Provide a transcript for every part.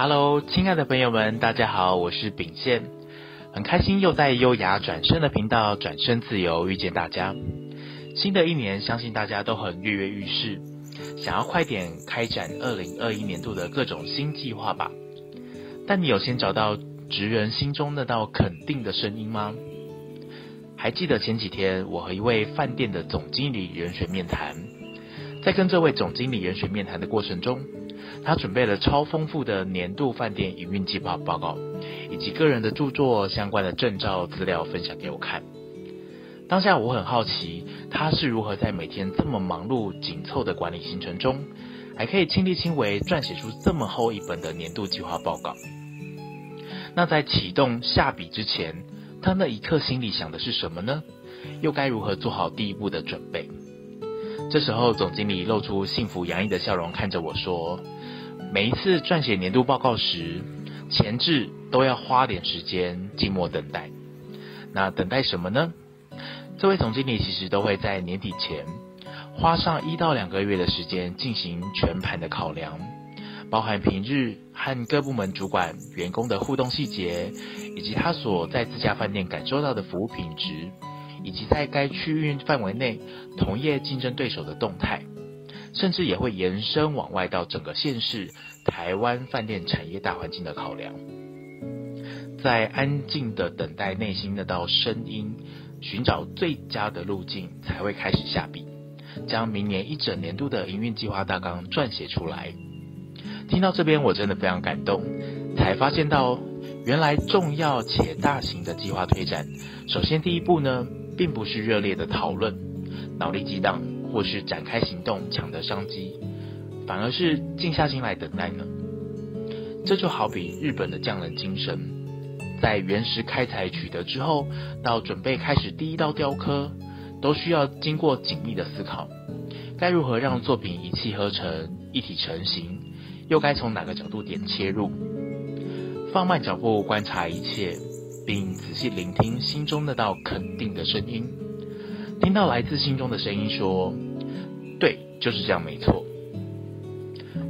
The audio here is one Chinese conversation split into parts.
Hello，亲爱的朋友们，大家好，我是秉宪，很开心又在优雅转身的频道转身自由遇见大家。新的一年，相信大家都很跃跃欲试，想要快点开展二零二一年度的各种新计划吧。但你有先找到职人心中那道肯定的声音吗？还记得前几天我和一位饭店的总经理人选面谈，在跟这位总经理人选面谈的过程中，他准备了超丰富的年度饭店营运计划报告，以及个人的著作相关的证照资料分享给我看。当下我很好奇，他是如何在每天这么忙碌紧凑的管理行程中，还可以亲力亲为撰写出这么厚一本的年度计划报告。那在启动下笔之前，他那一刻心里想的是什么呢？又该如何做好第一步的准备？这时候，总经理露出幸福洋溢的笑容，看着我说：“每一次撰写年度报告时，前置都要花点时间静默等待。那等待什么呢？这位总经理其实都会在年底前花上一到两个月的时间进行全盘的考量，包含平日和各部门主管、员工的互动细节，以及他所在自家饭店感受到的服务品质。”以及在该区域范围内同业竞争对手的动态，甚至也会延伸往外到整个县市台湾饭店产业大环境的考量，在安静的等待内心那道声音，寻找最佳的路径，才会开始下笔，将明年一整年度的营运计划大纲撰写出来。听到这边，我真的非常感动，才发现到原来重要且大型的计划推展，首先第一步呢。并不是热烈的讨论、脑力激荡，或是展开行动抢得商机，反而是静下心来等待呢。这就好比日本的匠人精神，在原石开采取得之后，到准备开始第一道雕刻，都需要经过紧密的思考，该如何让作品一气呵成、一体成型，又该从哪个角度点切入，放慢脚步观察一切。并仔细聆听心中那道肯定的声音，听到来自心中的声音说：“对，就是这样，没错。”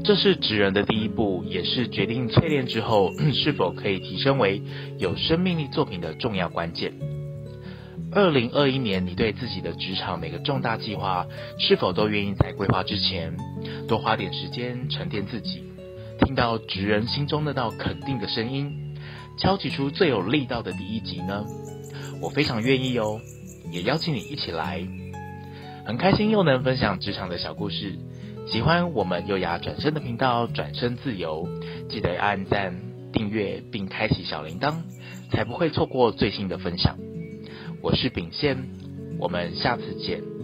这是职人的第一步，也是决定淬炼之后是否可以提升为有生命力作品的重要关键。二零二一年，你对自己的职场每个重大计划，是否都愿意在规划之前多花点时间沉淀自己，听到职人心中那道肯定的声音？敲击出最有力道的第一集呢？我非常愿意哦，也邀请你一起来。很开心又能分享职场的小故事，喜欢我们优雅转身的频道，转身自由，记得按赞、订阅并开启小铃铛，才不会错过最新的分享。我是秉宪，我们下次见。